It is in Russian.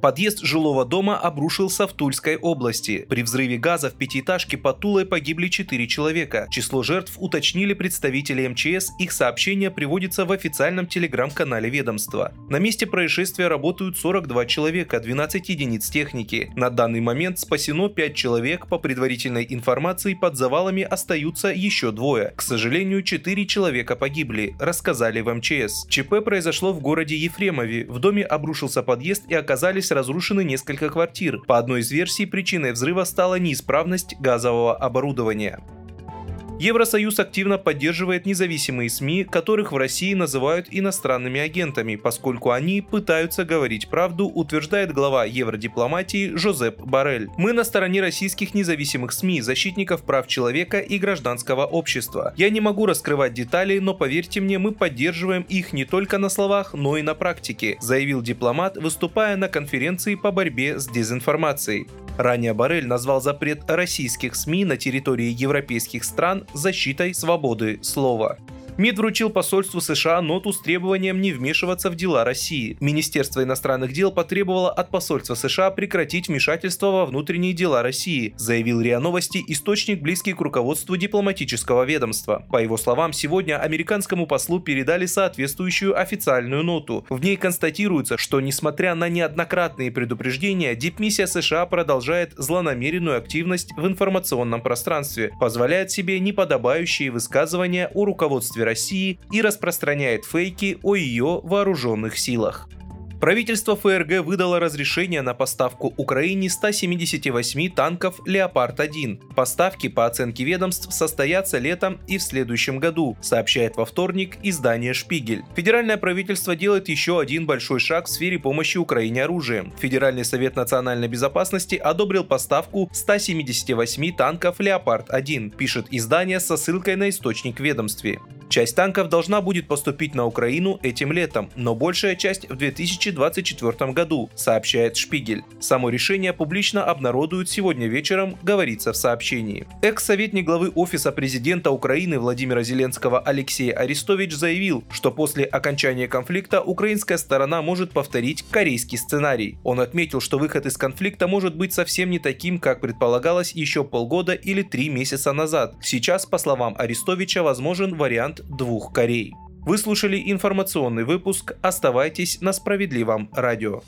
Подъезд жилого дома обрушился в Тульской области. При взрыве газа в пятиэтажке под Тулой погибли 4 человека. Число жертв уточнили представители МЧС. Их сообщение приводится в официальном телеграм-канале ведомства. На месте происшествия работают 42 человека, 12 единиц техники. На данный момент спасено 5 человек. По предварительной информации, под завалами остаются еще двое. К сожалению, 4 человека погибли, рассказали в МЧС. ЧП произошло в городе Ефремове. В доме обрушился подъезд и оказались оказались разрушены несколько квартир. По одной из версий, причиной взрыва стала неисправность газового оборудования. Евросоюз активно поддерживает независимые СМИ, которых в России называют иностранными агентами, поскольку они пытаются говорить правду, утверждает глава евродипломатии Жозеп Барель. Мы на стороне российских независимых СМИ, защитников прав человека и гражданского общества. Я не могу раскрывать детали, но поверьте мне, мы поддерживаем их не только на словах, но и на практике, заявил дипломат, выступая на конференции по борьбе с дезинформацией. Ранее Барель назвал запрет российских СМИ на территории европейских стран защитой свободы слова. МИД вручил посольству США ноту с требованием не вмешиваться в дела России. Министерство иностранных дел потребовало от посольства США прекратить вмешательство во внутренние дела России, заявил РИА Новости источник, близкий к руководству дипломатического ведомства. По его словам, сегодня американскому послу передали соответствующую официальную ноту. В ней констатируется, что несмотря на неоднократные предупреждения, дипмиссия США продолжает злонамеренную активность в информационном пространстве, позволяет себе неподобающие высказывания о руководстве России и распространяет фейки о ее вооруженных силах. Правительство ФРГ выдало разрешение на поставку Украине 178 танков «Леопард-1». Поставки, по оценке ведомств, состоятся летом и в следующем году, сообщает во вторник издание «Шпигель». Федеральное правительство делает еще один большой шаг в сфере помощи Украине оружием. Федеральный совет национальной безопасности одобрил поставку 178 танков «Леопард-1», пишет издание со ссылкой на источник ведомстве. Часть танков должна будет поступить на Украину этим летом, но большая часть в 2024 году, сообщает Шпигель. Само решение публично обнародуют сегодня вечером, говорится в сообщении. Экс-советник главы Офиса президента Украины Владимира Зеленского Алексей Арестович заявил, что после окончания конфликта украинская сторона может повторить корейский сценарий. Он отметил, что выход из конфликта может быть совсем не таким, как предполагалось еще полгода или три месяца назад. Сейчас, по словам Арестовича, возможен вариант двух Корей. Вы слушали информационный выпуск. Оставайтесь на справедливом радио.